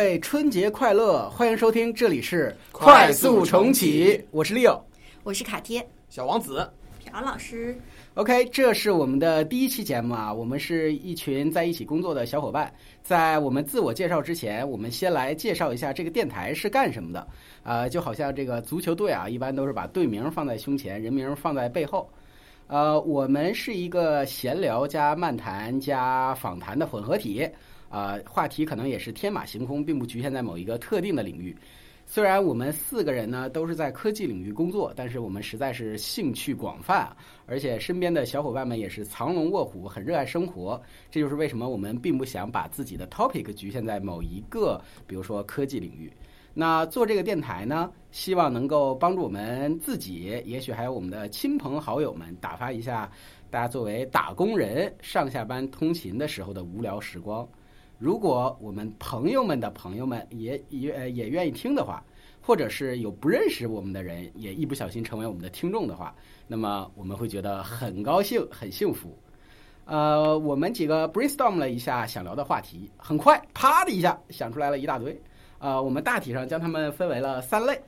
各位春节快乐！欢迎收听，这里是快速重启，我是 Leo，我是卡贴，小王子，朴老师。OK，这是我们的第一期节目啊，我们是一群在一起工作的小伙伴。在我们自我介绍之前，我们先来介绍一下这个电台是干什么的。呃，就好像这个足球队啊，一般都是把队名放在胸前，人名放在背后。呃，我们是一个闲聊加漫谈加访谈的混合体。啊，话题可能也是天马行空，并不局限在某一个特定的领域。虽然我们四个人呢都是在科技领域工作，但是我们实在是兴趣广泛，而且身边的小伙伴们也是藏龙卧虎，很热爱生活。这就是为什么我们并不想把自己的 topic 局限在某一个，比如说科技领域。那做这个电台呢，希望能够帮助我们自己，也许还有我们的亲朋好友们，打发一下大家作为打工人上下班通勤的时候的无聊时光。如果我们朋友们的朋友们也也也愿意听的话，或者是有不认识我们的人也一不小心成为我们的听众的话，那么我们会觉得很高兴、很幸福。呃，我们几个 brainstorm 了一下想聊的话题，很快啪的一下想出来了一大堆。呃，我们大体上将它们分为了三类。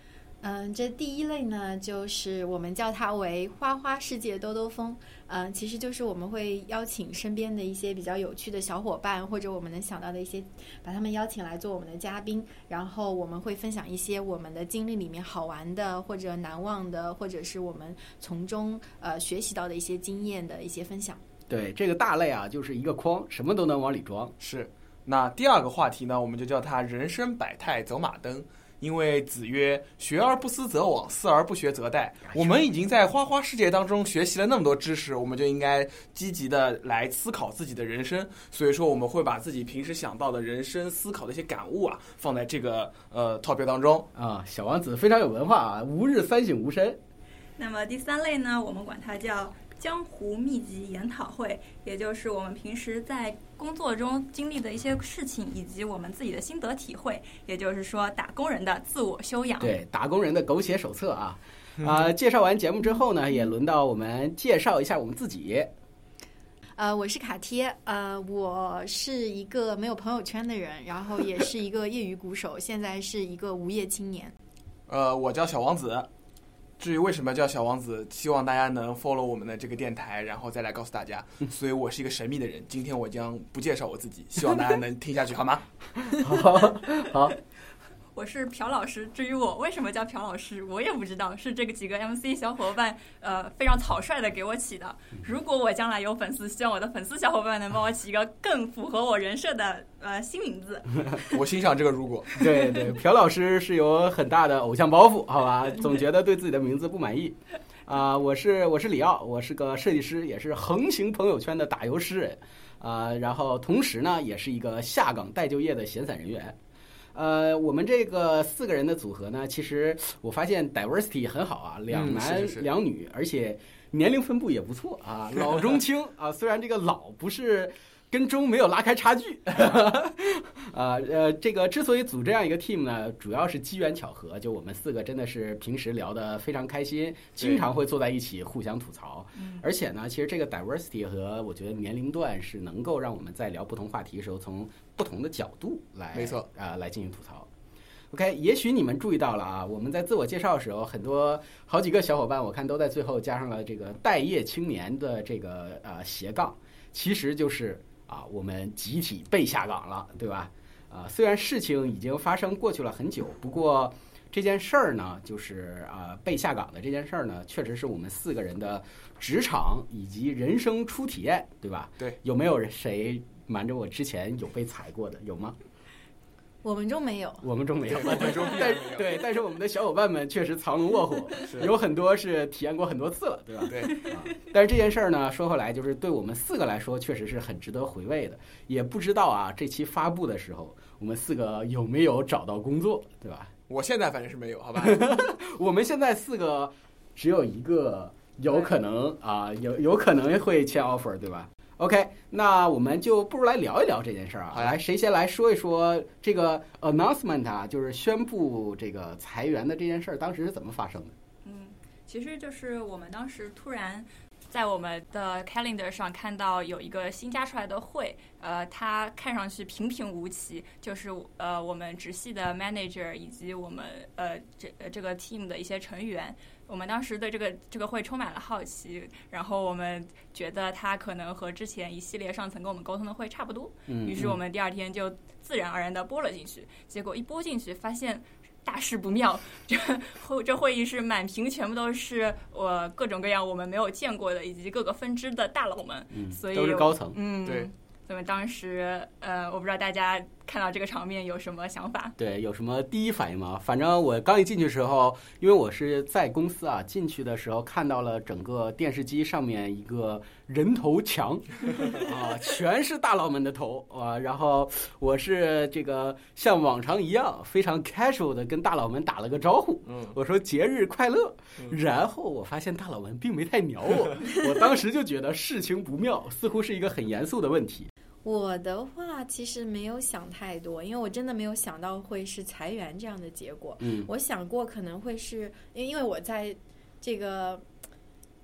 嗯，这第一类呢，就是我们叫它为“花花世界兜兜风”。嗯，其实就是我们会邀请身边的一些比较有趣的小伙伴，或者我们能想到的一些，把他们邀请来做我们的嘉宾，然后我们会分享一些我们的经历里面好玩的，或者难忘的，或者是我们从中呃学习到的一些经验的一些分享。对，这个大类啊，就是一个筐，什么都能往里装。是。那第二个话题呢，我们就叫它“人生百态走马灯”。因为子曰：“学而不思则罔，思而不学则殆。”我们已经在花花世界当中学习了那么多知识，我们就应该积极的来思考自己的人生。所以说，我们会把自己平时想到的人生思考的一些感悟啊，放在这个呃 topic 当中啊。小王子非常有文化啊，吾日三省吾身。那么第三类呢，我们管它叫。江湖秘籍研讨会，也就是我们平时在工作中经历的一些事情，以及我们自己的心得体会，也就是说打工人的自我修养。对，打工人的狗血手册啊！啊，介绍完节目之后呢，也轮到我们介绍一下我们自己。呃，我是卡贴，呃，我是一个没有朋友圈的人，然后也是一个业余鼓手，现在是一个无业青年。呃，我叫小王子。至于为什么叫小王子，希望大家能 follow 我们的这个电台，然后再来告诉大家。所以我是一个神秘的人，今天我将不介绍我自己，希望大家能听下去，好吗？好，好。我是朴老师，至于我为什么叫朴老师，我也不知道，是这个几个 MC 小伙伴呃非常草率的给我起的。如果我将来有粉丝，希望我的粉丝小伙伴能帮我起一个更符合我人设的呃新名字。我欣赏这个如果。对对，朴老师是有很大的偶像包袱，好吧？总觉得对自己的名字不满意。啊，我是我是李奥，我是个设计师，也是横行朋友圈的打油诗人。啊，然后同时呢，也是一个下岗待就业的闲散人员。呃，我们这个四个人的组合呢，其实我发现 diversity 很好啊，两男两女，而且年龄分布也不错啊，老中青 啊，虽然这个老不是。跟中没有拉开差距，啊呃，这个之所以组这样一个 team 呢，主要是机缘巧合。就我们四个真的是平时聊得非常开心，经常会坐在一起互相吐槽。而且呢，其实这个 diversity 和我觉得年龄段是能够让我们在聊不同话题的时候，从不同的角度来，没错啊，来进行吐槽。OK，也许你们注意到了啊，我们在自我介绍的时候，很多好几个小伙伴，我看都在最后加上了这个待业青年的这个呃斜杠，其实就是。啊，我们集体被下岗了，对吧？啊，虽然事情已经发生过去了很久，不过这件事儿呢，就是啊被下岗的这件事儿呢，确实是我们四个人的职场以及人生初体验，对吧？对，有没有人谁瞒着我之前有被裁过的？有吗？我们中没有，我们中没有，我们中但 对，但是我们的小伙伴们确实藏龙卧虎，有很多是体验过很多次了，对吧？对。但是这件事儿呢，说回来，就是对我们四个来说，确实是很值得回味的。也不知道啊，这期发布的时候，我们四个有没有找到工作，对吧？我现在反正是没有，好吧？我们现在四个只有一个有可能啊，有有可能会签 offer，对吧？OK，那我们就不如来聊一聊这件事儿啊。来，谁先来说一说这个 announcement 啊，就是宣布这个裁员的这件事儿，当时是怎么发生的？嗯，其实就是我们当时突然在我们的 calendar 上看到有一个新加出来的会，呃，它看上去平平无奇，就是呃我们直系的 manager 以及我们呃这呃这个 team 的一些成员，我们当时对这个这个会充满了好奇，然后我们觉得它可能和之前一系列上层跟我们沟通的会差不多，嗯，于是我们第二天就自然而然的拨了进去，结果一拨进去发现。大事不妙，这会这会议室满屏全部都是我各种各样我们没有见过的，以及各个分支的大佬们，嗯所以都是高层。嗯，对，所以当时呃，我不知道大家看到这个场面有什么想法？对，有什么第一反应吗？反正我刚一进去的时候，因为我是在公司啊，进去的时候看到了整个电视机上面一个人头墙 啊，全是大佬们的头啊。然后我是这个像往常一样非常 casual 的跟大佬们打了个招呼，嗯，我说节日快乐。嗯然后我发现大佬们并没太鸟我，我当时就觉得事情不妙，似乎是一个很严肃的问题。我的话其实没有想太多，因为我真的没有想到会是裁员这样的结果。嗯我想过可能会是，因为因为我在这个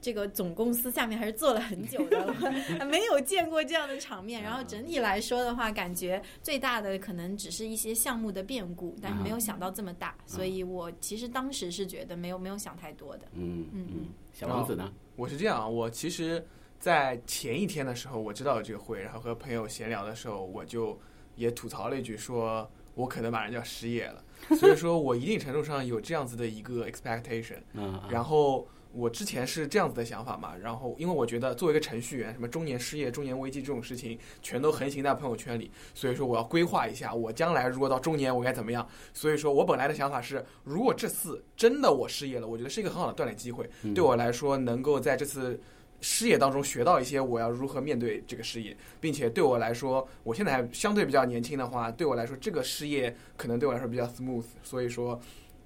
这个总公司下面还是做了很久的，没有见过这样的场面。然后整体来说的话，感觉最大的可能只是一些项目的变故，但是没有想到这么大，所以我其实当时是觉得没有没有想太多的。嗯嗯嗯，小王子呢？我是这样啊，我其实，在前一天的时候我知道有这个会，然后和朋友闲聊的时候，我就也吐槽了一句说，我可能马上就要失业了，所以说我一定程度上有这样子的一个 expectation。嗯，然后我之前是这样子的想法嘛，然后因为我觉得作为一个程序员，什么中年失业、中年危机这种事情，全都横行在朋友圈里，所以说我要规划一下，我将来如果到中年我该怎么样。所以说我本来的想法是，如果这次真的我失业了，我觉得是一个很好的锻炼机会，嗯对我来说能够在这次。失业当中学到一些我要如何面对这个失业，并且对我来说，我现在还相对比较年轻的话，对我来说这个失业可能对我来说比较 smooth，所以说，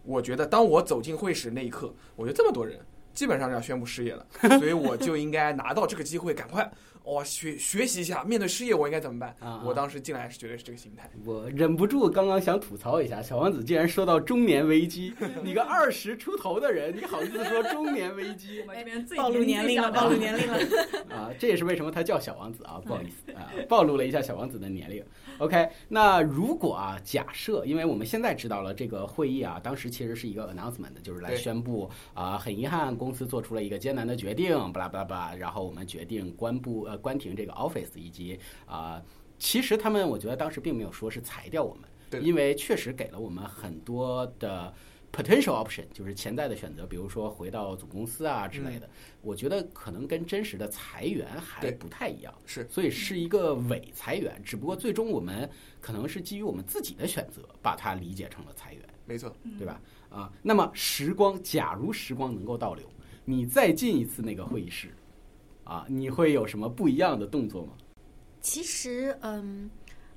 我觉得当我走进会室那一刻，我觉得这么多人基本上要宣布失业了，所以我就应该拿到这个机会，赶快哇学学习一下，面对失业我应该怎么办？啊我当时进来是绝对是这个心态。我忍不住刚刚想吐槽一下，小王子竟然说到中年危机，你个二十出头的人，你好意思说中年危机我们这边暴露年龄了，暴露年龄了。啊？这也是为什么他叫小王子啊，不好意思啊，暴露了一下小王子的年龄。OK，那如果啊，假设，因为我们现在知道了这个会议啊，当时其实是一个 announcement，就是来宣布啊，很遗憾公司做出了一个艰难的决定，巴拉巴拉巴拉，然后我们决定关不呃关停这个 Office 以及啊、其实他们我觉得当时并没有说是裁掉我们，对。因为确实给了我们很多的 potential option，就是潜在的选择，比如说回到总公司啊之类的。我觉得可能跟真实的裁员还不太一样，是所以是一个伪裁员，只不过最终我们可能是基于我们自己的选择，把它理解成了裁员，没错，对吧？啊，那么时光，假如时光能够倒流，你再进一次那个会议室，啊，你会有什么不一样的动作吗？其实，嗯，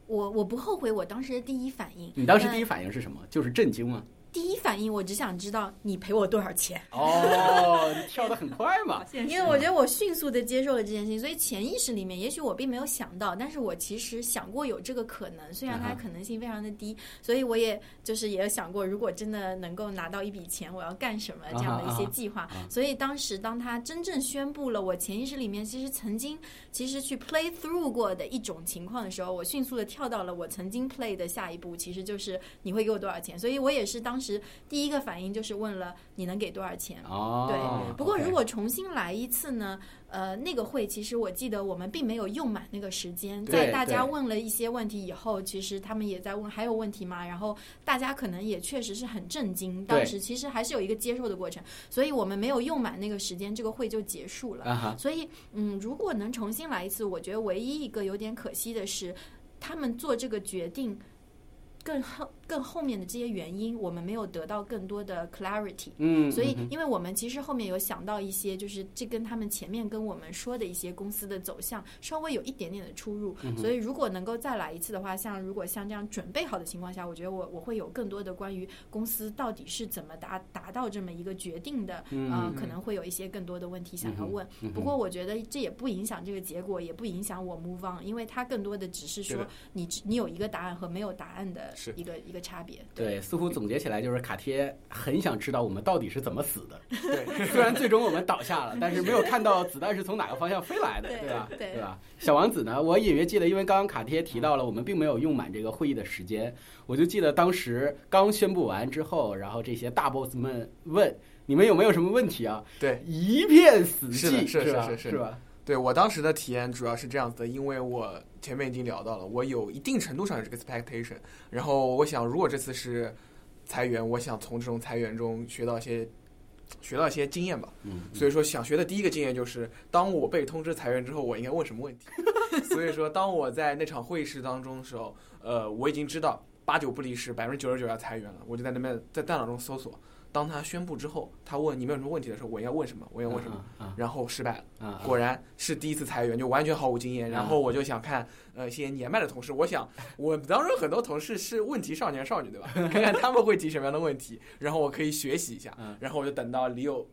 我我不后悔我当时的第一反应。你当时第一反应是什么？就是震惊吗？第一反应，我只想知道你赔我多少钱。哦，你跳得很快嘛。因为我觉得我迅速的接受了这件事情，所以潜意识里面，也许我并没有想到，但是我其实想过有这个可能，虽然它可能性非常的低，所以我也就是也有想过，如果真的能够拿到一笔钱，我要干什么这样的一些计划啊哈啊。所以当时当他真正宣布了，我潜意识里面其实曾经其实去 play through 过的一种情况的时候，我迅速的跳到了我曾经 play 的下一步，其实就是你会给我多少钱。所以我也是当时第一个反应就是问了你能给多少钱。哦，对，不过如果重新来一次呢？呃，那个会其实我记得我们并没有用满那个时间，在大家问了一些问题以后，其实他们也在问还有问题吗？然后大家可能也确实是很震惊，当时其实还是有一个接受的过程，所以我们没有用满那个时间，这个会就结束了。所以，嗯，如果能重新来一次，我觉得唯一一个有点可惜的是，他们做这个决定更后更后面的这些原因，我们没有得到更多的 clarity。嗯，所以嗯，因为我们其实后面有想到一些，就是这跟他们前面跟我们说的一些公司的走向稍微有一点点的出入。嗯所以如果能够再来一次的话，像如果像这样准备好的情况下，我觉得我我会有更多的关于公司到底是怎么达达到这么一个决定的，嗯呃，可能会有一些更多的问题想要问。嗯不过我觉得这也不影响这个结果，也不影响我 move on，因为它更多的只是说你只你有一个答案和没有答案的是一个一个差别。对，似乎总结起来就是卡贴很想知道我们到底是怎么死的。对，虽然最终我们倒下了，但是没有看到子弹是从哪个方向飞来的，对吧？对对吧？小王子呢？我隐约记得，因为刚刚卡贴提到了，我们并没有用满这个会议的时间，我就记得当时刚宣布完之后，然后这些大 boss 们问你们有没有什么问题啊？对，一片死寂，是的是是吧？是是是吧？对我当时的体验主要是这样子的，因为我前面已经聊到了，我有一定程度上有这个 expectation，然后我想，如果这次是裁员，我想从这种裁员中学到一些学到一些经验吧。嗯，所以说，想学的第一个经验就是，当我被通知裁员之后，我应该问什么问题。所以说，当我在那场会议室当中的时候，呃，我已经知道八九不离十，百分之九十九要裁员了，我就在那边在大脑中搜索。当他宣布之后，他问你们有什么问题的时候，我应该问什么？我应该问什么？啊然后失败了。果然是第一次裁员，就完全毫无经验。然后我就想看，呃，一些年迈的同事，我想我当中很多同事是问题少年少女，对吧？看看他们会提什么样的问题，然后我可以学习一下嗯。然后我就等到李友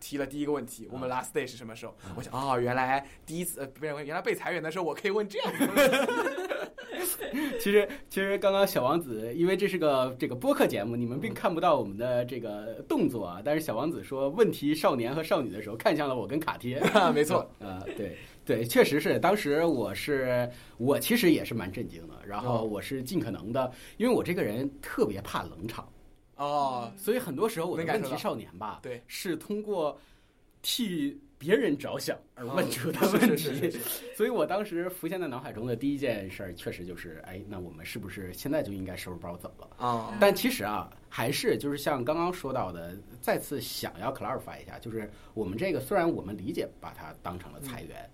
提了第一个问题，我们 last day 是什么时候？我想，哦，原来第一次呃，不是，原来被裁员的时候，我可以问这样的问题。其实，其实刚刚小王子，因为这是个这个播客节目，你们并看不到我们的这个动作啊。但是小王子说问题少年和少女的时候，看向了我跟卡贴。没错，呃，对对，确实是。当时我是我其实也是蛮震惊的，然后哦我是尽可能的，因为我这个人特别怕冷场，哦，所以很多时候我的问题少年吧，对，是通过替别人着想而问出的嗯问题。所以我当时浮现在脑海中的第一件事儿，确实就是，哎，那我们是不是现在就应该收拾包走了？啊，但其实啊，还是就是像刚刚说到的，再次想要 clarify 一下，就是我们这个虽然我们理解把它当成了裁员，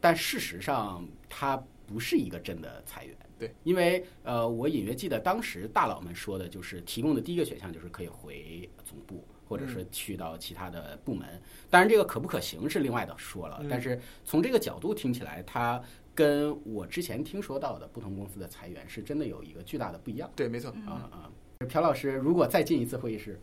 但事实上它不是一个真的裁员。对，因为呃，我隐约记得当时大佬们说的就是提供的第一个选项就是可以回总部。或者是去到其他的部门，当然这个可不可行是另外的说了。嗯但是从这个角度听起来，它跟我之前听说到的不同公司的裁员是真的有一个巨大的不一样。对，没错，啊啊！朴老师，如果再进一次会议室，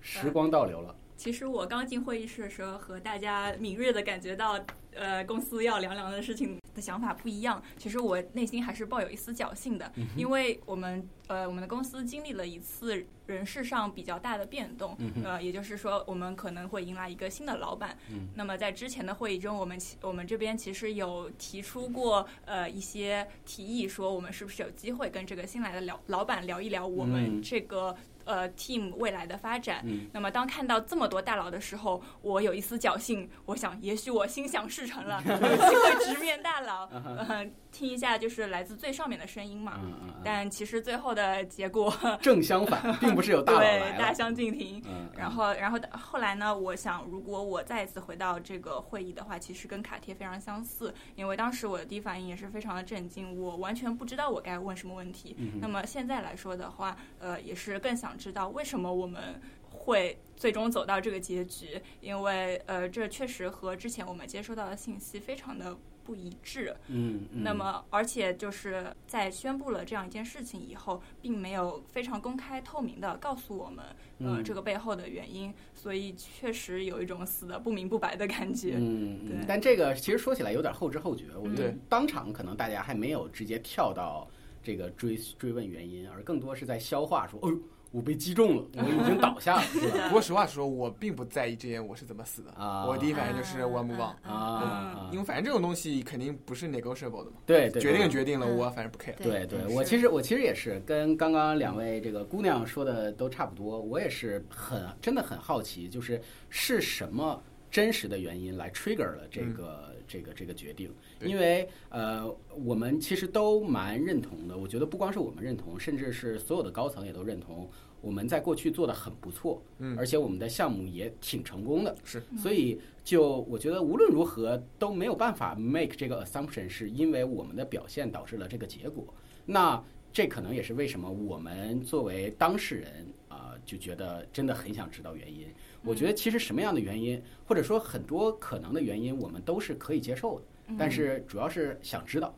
时光倒流了，其实我刚进会议室的时候，和大家敏锐的感觉到，呃，公司要凉凉的事情的想法不一样。其实我内心还是抱有一丝侥幸的，因为我们呃我们的公司经历了一次人事上比较大的变动，呃，也就是说我们可能会迎来一个新的老板。那么在之前的会议中，我们其我们这边其实有提出过呃一些提议，说我们是不是有机会跟这个新来的老老板聊一聊我嗯们这个。呃，team 未来的发展。嗯那么当看到这么多大佬的时候，我有一丝侥幸，我想也许我心想事成了，有机会直面大佬，呃，听一下就是来自最上面的声音嘛。但其实最后的结果，嗯，正相反，并不是有大佬，对大相径庭。嗯，然后，然后后来呢？我想，如果我再一次回到这个会议的话，其实跟卡贴非常相似，因为当时我的第一反应也是非常的震惊，我完全不知道我该问什么问题。嗯那么现在来说的话，呃，也是更想知道为什么我们会最终走到这个结局，因为呃，这确实和之前我们接收到的信息非常的不一致。嗯，嗯那么，而且就是在宣布了这样一件事情以后，并没有非常公开透明的告诉我们，呃，嗯这个背后的原因，所以确实有一种死的不明不白的感觉。嗯，但这个其实说起来有点后知后觉，我觉得当场可能大家还没有直接跳到这个追追问原因，而更多是在消化说，哦呦，我被击中了，我已经倒下了，是吧？不过实话实说，我并不在意这些我是怎么死的。啊我第一反应就是我 move on，因为反正这种东西肯定不是 negotiable 的嘛，对对，决定决定了，嗯我反正不 care。对对，我其实我其实也是跟刚刚两位这个姑娘说的都差不多，我也是很真的很好奇，就是是什么真实的原因来 trigger 了这个、这个这个决定？因为呃，我们其实都蛮认同的，我觉得不光是我们认同，甚至是所有的高层也都认同。我们在过去做的很不错，嗯而且我们的项目也挺成功的，是，所以就我觉得无论如何都没有办法 make 这个 assumption 是因为我们的表现导致了这个结果。那这可能也是为什么我们作为当事人啊、就觉得真的很想知道原因。我觉得其实什么样的原因，或者说很多可能的原因，我们都是可以接受的，但是主要是想知道。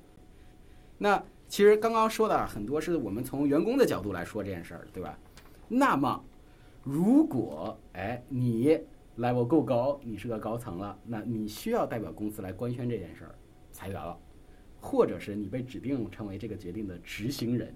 那其实刚刚说的很多是我们从员工的角度来说这件事儿，对吧？那么，如果哎你 level 够高，你是个高层了，那你需要代表公司来官宣这件事儿，裁员了，或者是你被指定成为这个决定的执行人，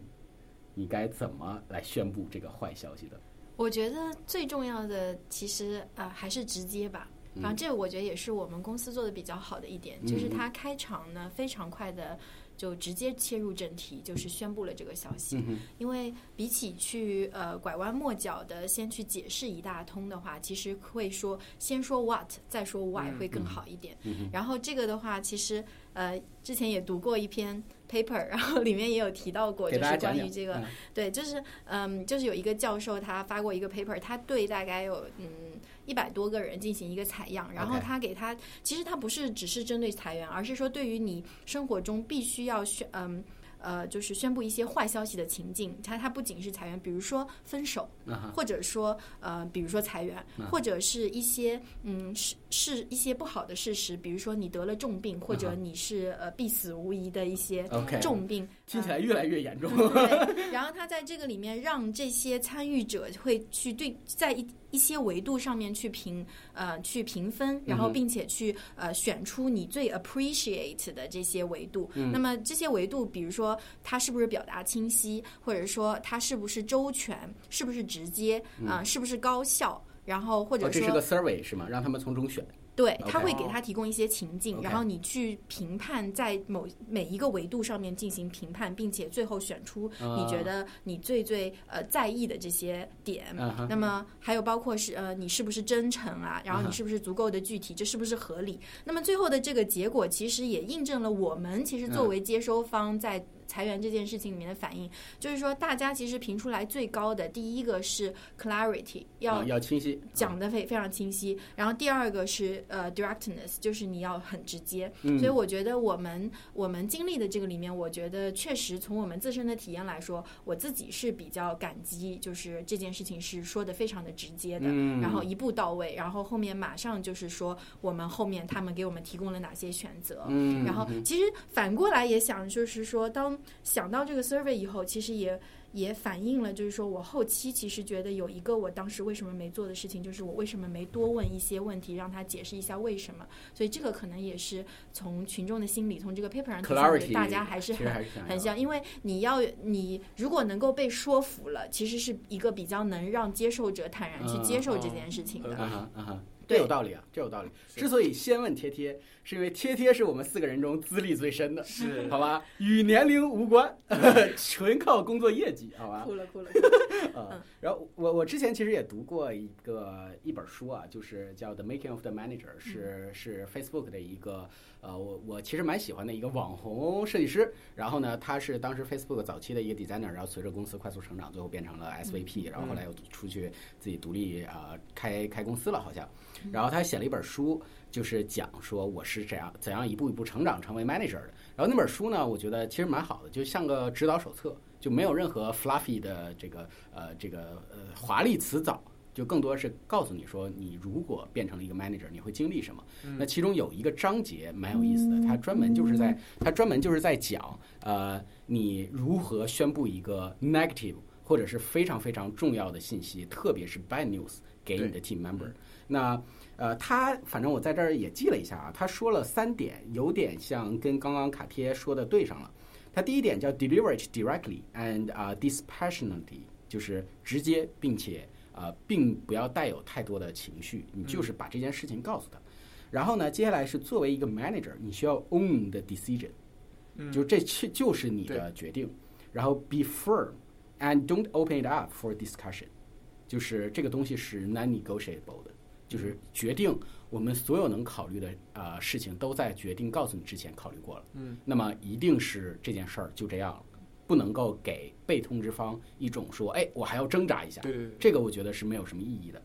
你该怎么来宣布这个坏消息的？我觉得最重要的其实啊、呃还是直接吧。然后这个我觉得也是我们公司做的比较好的一点，就是它开场呢非常快的就直接切入正题，就是宣布了这个消息。嗯因为比起去呃拐弯抹角的先去解释一大通的话，其实会说先说 what 再说 why 会更好一点。嗯然后这个的话，其实呃之前也读过一篇 paper，然后里面也有提到过，就是关于这个嗯对，就是嗯，就是有一个教授他发过一个 paper，他对大概有嗯一百多个人进行一个采样，然后他给他其实他不是只是针对裁员，而是说对于你生活中必须要宣嗯。呃，就是宣布一些坏消息的情境，他他不仅是裁员，比如说分手，或者说呃，比如说裁员，或者是一些嗯是是一些不好的事实，比如说你得了重病，或者你是呃必死无疑的一些重病，听起来越来越严重。对，然后他在这个里面让这些参与者会去对在一一些维度上面去评呃去评分，然后并且去呃选出你最 appreciate 的这些维度。那么这些维度，比如说它是不是表达清晰，或者说它是不是周全，是不是直接啊、是不是高效。然后或者哦，这说是个 survey 是吗？让他们从中选。对，他会给他提供一些情境然后你去评判，在某每一个维度上面进行评判，并且最后选出你觉得你最最呃在意的这些点。那么还有包括是呃你是不是真诚啊，然后你是不是足够的具体，这是不是合理？那么最后的这个结果其实也印证了我们其实作嗯为接收方在裁员这件事情里面的反应，就是说大家其实评出来最高的第一个是 clarity，要啊要清晰。讲的非非常清晰。然后第二个是呃 directness，就是你要很直接。嗯所以我觉得我们我们经历的这个里面，我觉得确实从我们自身的体验来说，我自己是比较感激，就是这件事情是说的非常的直接的，嗯然后一步到位，然后后面马上就是说我们后面他们给我们提供了哪些选择。嗯，然后其实反过来也想，就是说，当想到这个 survey 以后，其实也也反映了，就是说我后期其实觉得有一个我当时为什么没做的事情，就是我为什么没多问一些问题，让他解释一下为什么。所以这个可能也是从群众的心理，从这个 paper 上体现 clarity 的，大家还是很很像，因为你要你如果能够被说服了，其实是一个比较能让接受者坦然去嗯接受这件事情的。这有道理啊，这有道理。之所以先问贴贴，是因为贴贴是我们四个人中资历最深的，是好吧？与年龄无关，纯靠工作业绩，好吧？哭了哭了，啊，然后我我之前其实也读过一个一本书啊，就是叫《The Making of the Manager》，是是 Facebook 的一个呃，我我其实蛮喜欢的一个网红设计师。然后呢，他是当时 Facebook 早期的一个 designer，然后随着公司快速成长，最后变成了 SVP，然后后来又出去自己独立啊、呃开开公司了，好像。然后他写了一本书，就是讲说我是怎样怎样一步一步成长成为 manager 的。然后那本书呢，我觉得其实蛮好的，就像个指导手册，就没有任何 fluffy 的这个呃这个呃华丽辞藻。就更多是告诉你说，你如果变成了一个 manager，你会经历什么？那其中有一个章节蛮有意思的，它专门就是在它专门就是在讲，呃，你如何宣布一个 negative 或者是非常非常重要的信息，特别是 bad news 给你的 team member。那呃，他反正我在这儿也记了一下啊，他说了三点，有点像跟刚刚卡贴说的对上了。他第一点叫 deliver it directly and 啊、dispassionately，就是直接并且呃、并不要带有太多的情绪，你就是把这件事情告诉他。然后呢，接下来是作为一个 manager，你需要 own the decision，、就这确就是你的决定。然后 be firm and don't open it up for discussion，就是这个东西是 non-negotiable 的，就是决定我们所有能考虑的啊、呃事情都在决定告诉你之前考虑过了。嗯，那么一定是这件事儿就这样了，不能够给被通知方一种说，哎，我还要挣扎一下。对对对，这个我觉得是没有什么意义的。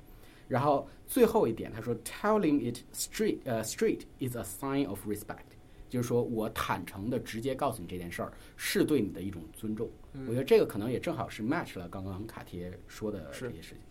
然后最后一点，他说，telling it straight，呃、straight is a sign of respect，就是说我坦诚的直接告诉你这件事儿，是对你的一种尊重。我觉得这个可能也正好是 match 了刚刚卡贴说的这些事情。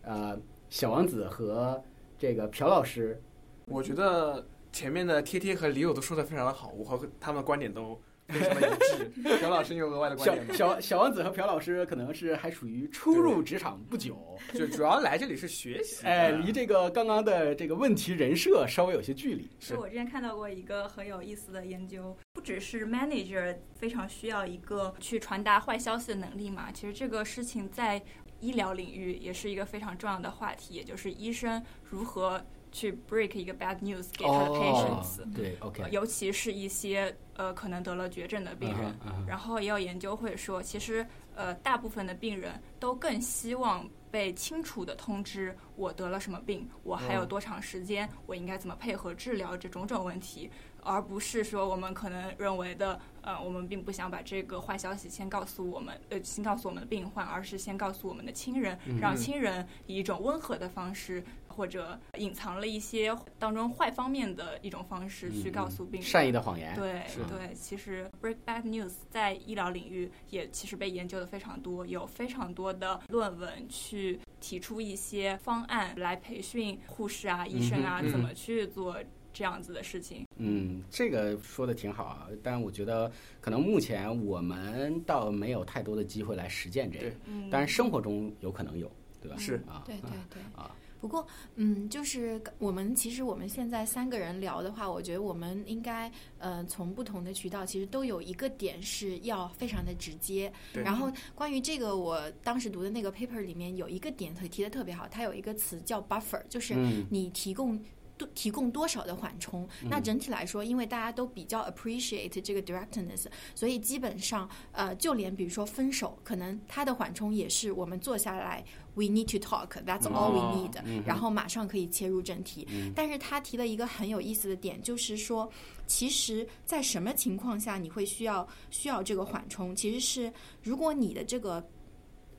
呃，小王子和这个朴老师，我觉得前面的贴贴和李友都说的非常的好，我和他们的观点都非常的一致。朴老师，你有额外的观点吗？小小王子和朴老师可能是还属于初入职场不久，就主要来这里是学习，哎，离这个刚刚的这个问题人设稍微有些距离。是我之前看到过一个很有意思的研究，不只是 manager 非常需要一个去传达坏消息的能力嘛，其实这个事情在医疗领域也是一个非常重要的话题，也就是医生如何去 break 一个 bad news 给他的 patients，、哦、对，OK，尤其是一些呃可能得了绝症的病人。然后也有研究会说，其实呃大部分的病人都更希望被清楚的通知我得了什么病，我还有嗯。多长时间，我应该怎么配合治疗这种种问题，而不是说我们可能认为的呃我们并不想把这个坏消息先告诉我们呃先告诉我们的病患，而是先告诉我们的亲人，嗯让亲人以一种温和的方式。或者隐藏了一些当中坏方面的一种方式去告诉病人，嗯善意的谎言。对对，其实 break bad news 在医疗领域也其实被研究的非常多，有非常多的论文去提出一些方案来培训护士啊、医生啊怎么去做这样子的事情。嗯，这个说的挺好啊，但我觉得可能目前我们倒没有太多的机会来实践这个对，嗯，当然生活中有可能有，对吧？是啊，对对对。啊，不过，嗯，就是我们其实我们现在三个人聊的话，我觉得我们应该呃从不同的渠道，其实都有一个点是要非常的直接。对然后关于这个，我当时读的那个 paper 里面有一个点提的特别好，它有一个词叫 buffer，就是嗯你提供。多提供多少的缓冲？那整体来说，因为大家都比较 appreciate 这个 directness，所以基本上，呃，就连比如说分手，可能它的缓冲也是我们坐下来，we need to talk，that's all we 哦 need，、然后马上可以切入正题。嗯但是他提了一个很有意思的点，就是说，其实，在什么情况下你会需要需要这个缓冲？其实是如果你的这个。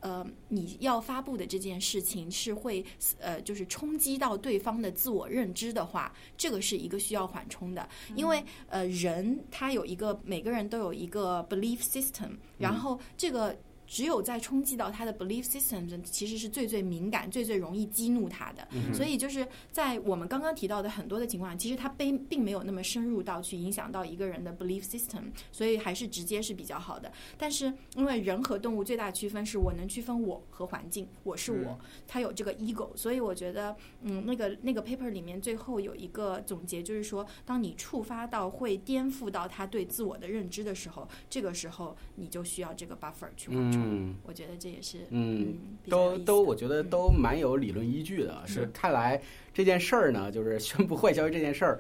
呃，你要发布的这件事情是会呃，就是冲击到对方的自我认知的话，这个是一个需要缓冲的，因为呃，人他有一个每个人都有一个 belief system，然后这个。只有在冲击到他的 belief system，其实是最最敏感、最最容易激怒他的。所以就是在我们刚刚提到的很多的情况下，其实他并并没有那么深入到去影响到一个人的 belief system，所以还是直接是比较好的。但是因为人和动物最大区分是我能区分我和环境，我是我，它有这个 ego，所以我觉得，嗯，那个那个 paper 里面最后有一个总结，就是说，当你触发到会颠覆到他对自我的认知的时候，这个时候你就需要这个 buffer 去。嗯我觉得这也是嗯，都都，我觉得都蛮有理论依据的。是看来这件事儿呢，就是宣布坏消息这件事儿，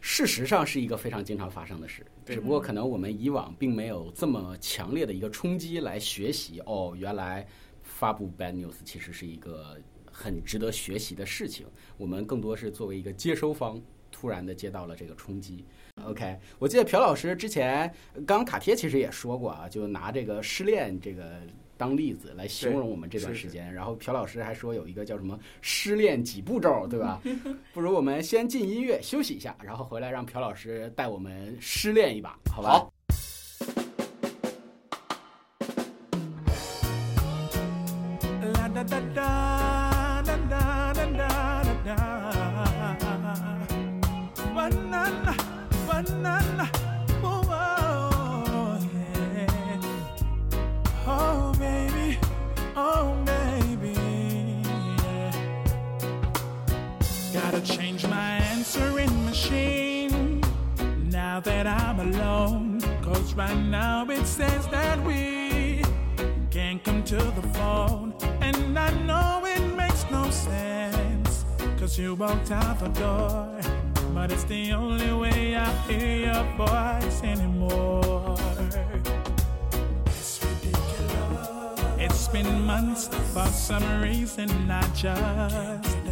事实上是一个非常经常发生的事，对只不过可能我们以往并没有这么强烈的一个冲击来学习。哦，原来发布 bad news 其实是一个很值得学习的事情。我们更多是作为一个接收方，突然的接到了这个冲击。OK，我记得朴老师之前，刚刚卡贴其实也说过啊，就拿这个失恋这个当例子来形容我们这段时间。然后朴老师还说有一个叫什么失恋几步骤，对吧？不如我们先进音乐休息一下，然后回来让朴老师带我们失恋一把，好吧？好。La da da change my answering machine now that I'm alone. Cause right now it says that we can't come to the phone. And I know it makes no sense. Cause you walked out the door. But it's the only way I hear your voice anymore. It's ridiculous. It's been months, for some reason I just.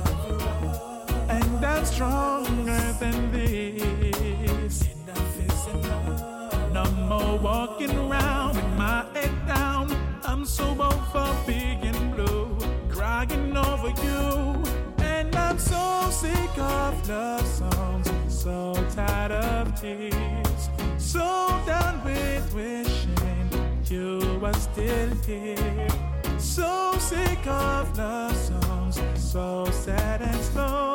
And I'm stronger than this. Enough is enough. No more walking around with my head down. I'm so over being blue, crying over you. And I'm so sick of love songs, so tired of tears, so done with wishing you were still here. So sick of love songs, so sad and slow.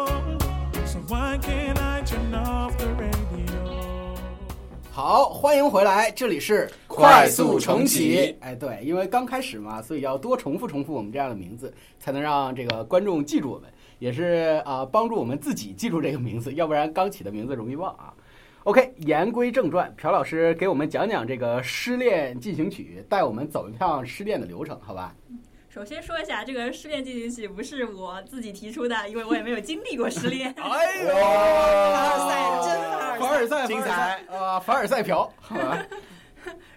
好，欢迎回来，这里是快速重启。哎，对，因为刚开始嘛，所以要多重复重复我们这样的名字，才能让这个观众记住我们，也是啊、帮助我们自己记住这个名字，要不然刚起的名字容易忘啊。OK，言归正传，朴老师给我们讲讲这个失恋进行曲，带我们走一趟失恋的流程，好吧？首先说一下，这个失恋进行曲不是我自己提出的，因为我也没有经历过失恋。哎呦，凡尔赛真凡尔赛凡尔赛，精彩啊！凡尔赛朴，好吧？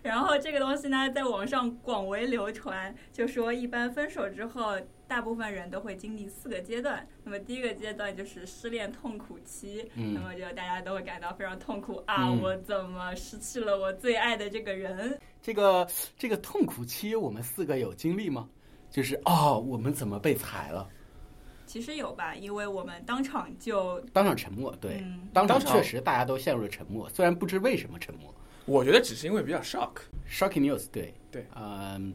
然后这个东西呢，在网上广为流传，就说一般分手之后，大部分人都会经历四个阶段。那么第一个阶段就是失恋痛苦期，嗯那么就大家都会感到非常痛苦啊，嗯我怎么失去了我最爱的这个人？这个这个痛苦期，我们四个有经历吗？就是哦，我们怎么被裁了？其实有吧，因为我们当场就当场沉默，对，嗯当场确实大家都陷入了沉默，虽然不知为什么沉默。我觉得只是因为比较 shock。Shocking news，对对，嗯，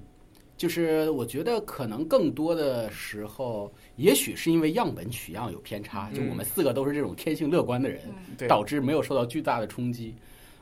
就是我觉得可能更多的时候，也许是因为样本取样有偏差，就嗯我们四个都是这种天性乐观的人，嗯，导致没有受到巨大的冲击。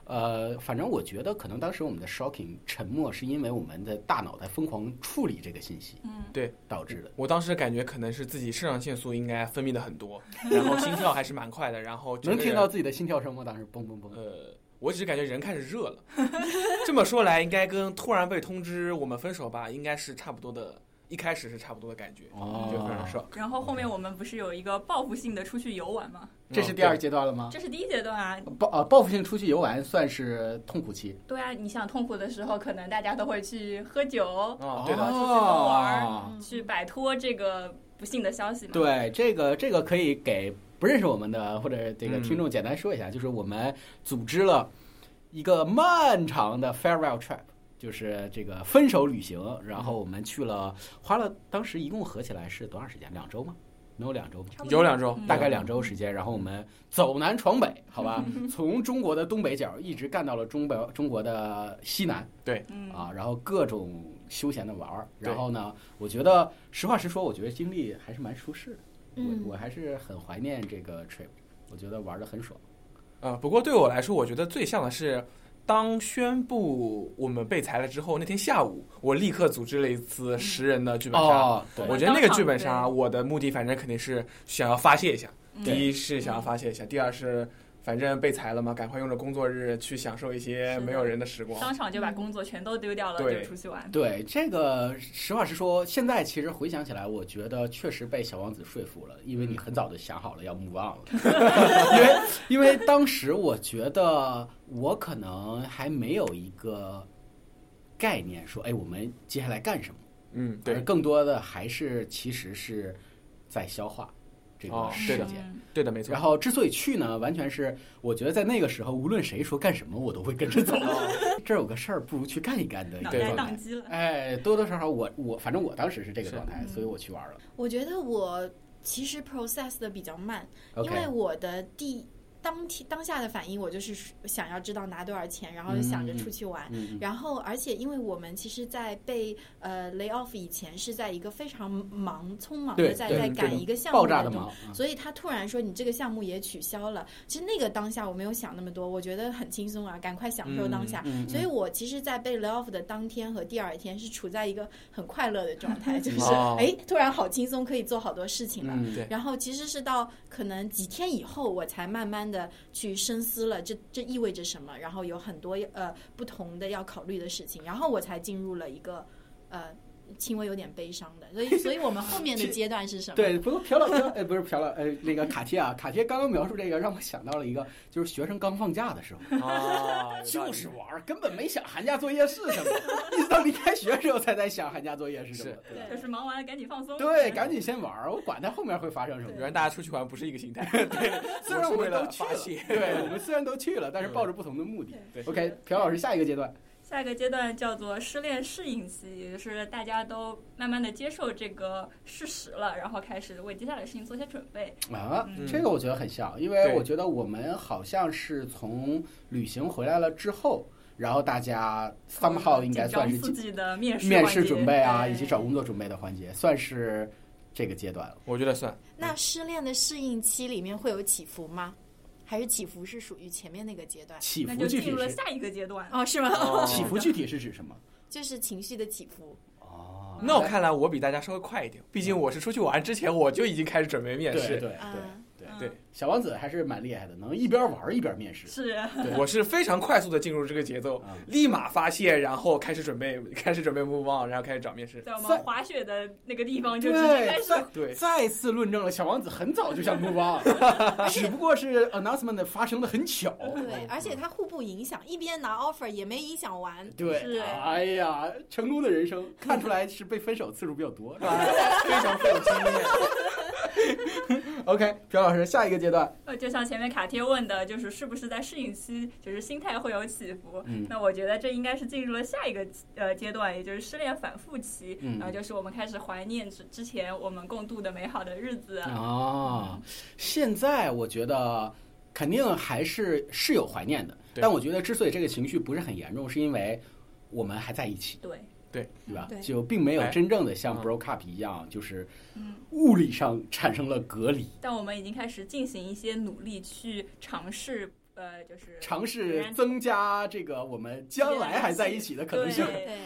呃，反正我觉得可能当时我们的 shocking 沉默，是因为我们的大脑在疯狂处理这个信息嗯，对导致的。我当时感觉可能是自己肾上腺素应该分泌的很多，然后心跳还是蛮快的，然后能听到自己的心跳声吗？当时嘣嘣嘣。呃，我只是感觉人开始热了。这么说来，应该跟突然被通知我们分手吧，应该是差不多的。一开始是差不多的感觉，哦就非常 shock。然后后面我们不是有一个报复性的出去游玩吗？这是第二阶段了吗？这是第一阶段啊。报啊，报复性出去游玩算是痛苦期。对啊，你想痛苦的时候，可能大家都会去喝酒，哦，对的，出去疯玩哦去摆脱这个不幸的消息嘛。对，这个这个可以给不认识我们的或者这个嗯听众简单说一下，就是我们组织了一个漫长的 farewell trip，就是这个分手旅行，然后我们去了，花了当时一共合起来是多长时间？两周吗？能有两周吗？有两周嗯大概两周时间，然后我们走南闯北，好吧，从中国的东北角一直干到了中北中国的西南，对啊，然后各种休闲的玩儿。然后呢，我觉得实话实说，我觉得经历还是蛮舒适的。嗯我我还是很怀念这个 trip，我觉得玩的很爽。呃，不过对我来说，我觉得最像的是，当宣布我们被裁了之后，那天下午，我立刻组织了一次十人的剧本杀。哦，对我觉得那个剧本杀，我的目的反正肯定是想要发泄一下。嗯第一是想要发泄一下，第二是反正被裁了嘛，赶快用着工作日去享受一些没有人的时光。当场就把工作全都丢掉了，对就出去玩。对这个，实话实说，现在其实回想起来，我觉得确实被小王子说服了，因为你很早就想好了要 move on 了。因为因为当时我觉得我可能还没有一个概念说，哎，我们接下来干什么。嗯，对，更多的还是其实是在消化这个哦事件。嗯对的，没错。然后之所以去呢，完全是我觉得在那个时候，无论谁说干什么，我都会跟着走。这儿有个事儿，不如去干一干的一脑袋个状态。宕机了。哎，多多少少我我反正我当时是这个状态，嗯所以我去玩了。我觉得我其实 process 的比较慢，因为我的第当天当下的反应，我就是想要知道拿多少钱，然后就想着出去玩。嗯，然后，而且因为我们其实，在被呃 lay off 以前，是在一个非常忙、匆忙的在在赶一个项目爆炸的中所以他突然说你这个项目也取消了。其实那个当下我没有想那么多，我觉得很轻松啊，赶快享受当下。嗯嗯所以我其实，在被 lay off 的当天和第二天是处在一个很快乐的状态，就是哦哎，突然好轻松，可以做好多事情了。嗯然后其实是到可能几天以后，我才慢慢的去深思了这这意味着什么，然后有很多呃不同的要考虑的事情，然后我才进入了一个呃轻微有点悲伤的，所以 所以我们后面的阶段是什么？对，不过朴老师，哎不是朴老呃那个卡贴啊，卡贴刚刚描述这个让我想到了一个，就是学生刚放假的时候，啊，就是玩儿，根本没想寒假作业是什么，一直到离开学时候才在想寒假作业是什么。是对就是忙完了赶紧放松。对，赶紧先玩儿，我管他后面会发生什么。原来大家出去玩不是一个心态。对，虽然我们都去了，对我们虽然都去了，但是抱着不同的目的。对 OK，朴老师，下一个阶段，下一个阶段叫做失恋适应期，也就是大家都慢慢的接受这个事实了，然后开始为接下来的事情做些准备。啊，嗯这个我觉得很像，因为我觉得我们好像是从旅行回来了之后，然后大家 somehow 应该算是自己的面试面试准备啊，以及找工作准备的环节，算是这个阶段了。我觉得算。那失恋的适应期里面会有起伏吗？还是起伏是属于前面那个阶段？起那就伏具体是进入了下一个阶段。哦，是吗？哦 起伏具体是指什么？就是情绪的起伏。哦，那我看来我比大家稍微快一点，毕竟我是出去玩之前我就已经开始准备面试。对对对对，小王子还是蛮厉害的，能一边玩一边面试。是，对我是非常快速的进入这个节奏啊，立马发现，然后开始准备，开始准备 move on，然后开始找面试。在我们滑雪的那个地方就直接开对，始。再对，再次论证了小王子很早就想 move on，只不过是 announcement 发生的很巧。对，而且他互不影响，一边拿 offer 也没影响完。对，哎呀，成功的人生 看出来是被分手次数比较多，是吧非常富有经验。？OK，朴老师，下一个阶段，呃，就像前面卡贴问的，就是是不是在适应期，就是心态会有起伏。嗯那我觉得这应该是进入了下一个呃阶段，也就是失恋反复期。嗯然后就是我们开始怀念之之前我们共度的美好的日子。哦，现在我觉得肯定还是是有怀念的，但我觉得之所以这个情绪不是很严重，是因为我们还在一起，对，对对吧？对。就并没有哎。真正的像嗯。Broke up 一样，就是嗯，物理上产生了隔离，但我们已经开始进行一些努力去尝试，呃，就是尝试增加这个我们将来还在一起的可能性，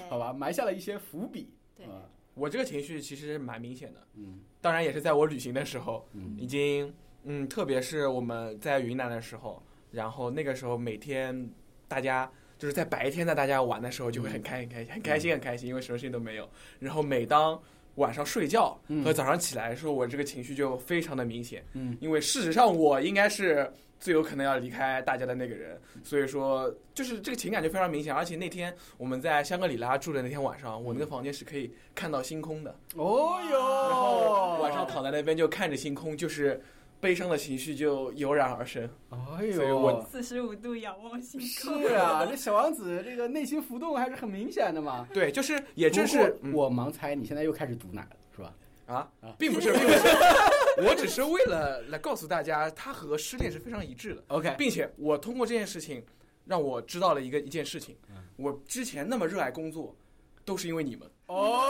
好吧？埋下了一些伏笔。对。啊我这个情绪其实蛮明显的，嗯。当然也是在我旅行的时候，嗯。已经，嗯，特别是我们在云南的时候，然后那个时候每天大家就是在白天在大家玩的时候，就会很开很开心很开心很开心，因为什么事情都没有。然后每当晚上睡觉嗯。和早上起来的时候，我这个情绪就非常的明显，嗯。因为事实上我应该是最有可能要离开大家的那个人，所以说就是这个情感就非常明显。而且那天我们在香格里拉住的那天晚上，我那个房间是可以看到星空的，哦然后哟，晚上躺在那边就看着星空，就是悲伤的情绪就油然而生。哎呦，我四十五度仰望星空。是啊，这小王子这个内心浮动还是很明显的嘛。对，就是也正是我盲猜，你现在又开始毒奶了，是吧？啊啊，并不是，并不是，我只是为了来告诉大家，他和失恋是非常一致的，OK，并且我通过这件事情，让我知道了一个一件事情，我之前那么热爱工作，都是因为你们。哦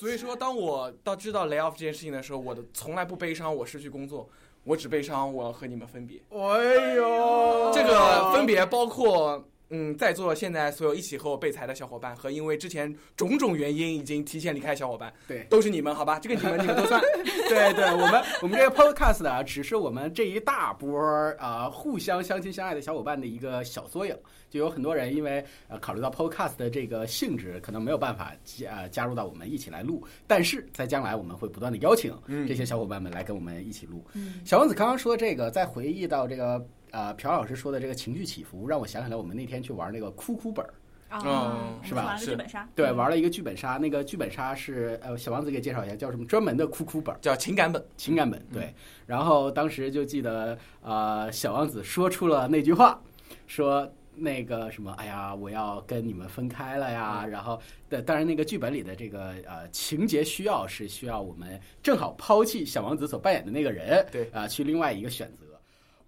所以说，当我到知道 lay off 这件事情的时候，我的从来不悲伤我失去工作，我只悲伤我要和你们分别。哎呦，这个分别包括，嗯，在座现在所有一起和我被裁的小伙伴，和因为之前种种原因已经提前离开的小伙伴，对都是你们，好吧？这个你们你们都算。对对，我们我们这个 podcast 啊，只是我们这一大波儿啊、互相相亲相爱的小伙伴的一个小缩影。就有很多人因为呃考虑到 podcast 的这个性质，可能没有办法加呃加入到我们一起来录，但是在将来我们会不断的邀请嗯这些小伙伴们来跟我们一起录。嗯小王子刚刚说这个，在回忆到这个呃朴老师说的这个情绪起伏，让我想起来我们那天去玩那个哭哭本儿。啊，嗯是吧玩了是剧本杀。对，玩了一个剧本杀，那个剧本杀是呃，小王子给介绍一下，叫什么？专门的哭哭本儿，叫情感本，情感本。对，然后当时就记得呃，小王子说出了那句话，说那个什么，哎呀，我要跟你们分开了呀。然后的，当然那个剧本里的这个呃情节需要是需要我们正好抛弃小王子所扮演的那个人，对啊、去另外一个选择。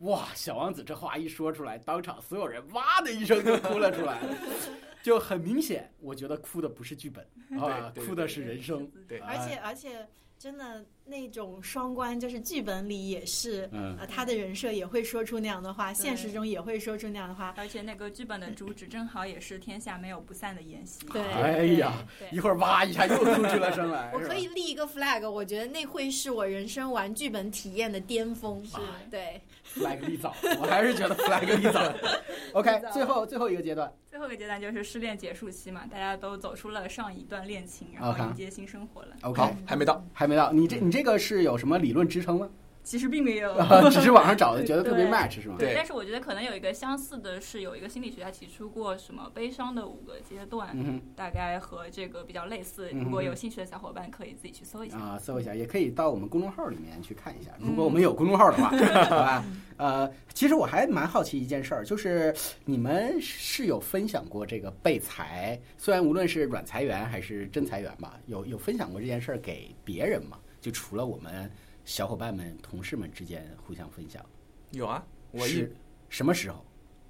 哇，小王子这话一说出来，当场所有人哇的一声就哭了出来，就很明显，我觉得哭的不是剧本啊，哭的是人生。对而且而且真的那种双关，就是剧本里也是，嗯呃，他的人设也会说出那样的话，现实中也会说出那样的话。而且那个剧本的主旨正好也是天下没有不散的宴席。对哎呀，一会儿哇一下又哭出了声来。我可以立一个 flag，我觉得那会是我人生玩剧本体验的巅峰。是对，flag 立早，我还是觉得 flag 立早。OK，最后最后一个阶段，最后一个阶段就是失恋结束期嘛，大家都走出了上一段恋情，然后迎接新生活了。OK，好，还没到。还没到。你这你这个是有什么理论支撑吗？其实并没有，只是网上找的，觉得特别 match 是吗？对但是我觉得可能有一个相似的是，有一个心理学家提出过什么悲伤的五个阶段，嗯大概和这个比较类似。如果有兴趣的小伙伴，可以自己去搜一下。啊，搜一下，也可以到我们公众号里面去看一下。嗯如果我们有公众号的话，好吧？呃，其实我还蛮好奇一件事儿，就是你们是有分享过这个被裁，虽然无论是软裁员还是真裁员吧，有有分享过这件事儿给别人吗？就除了我们小伙伴们、同事们之间互相分享，有啊，我一是什么时候？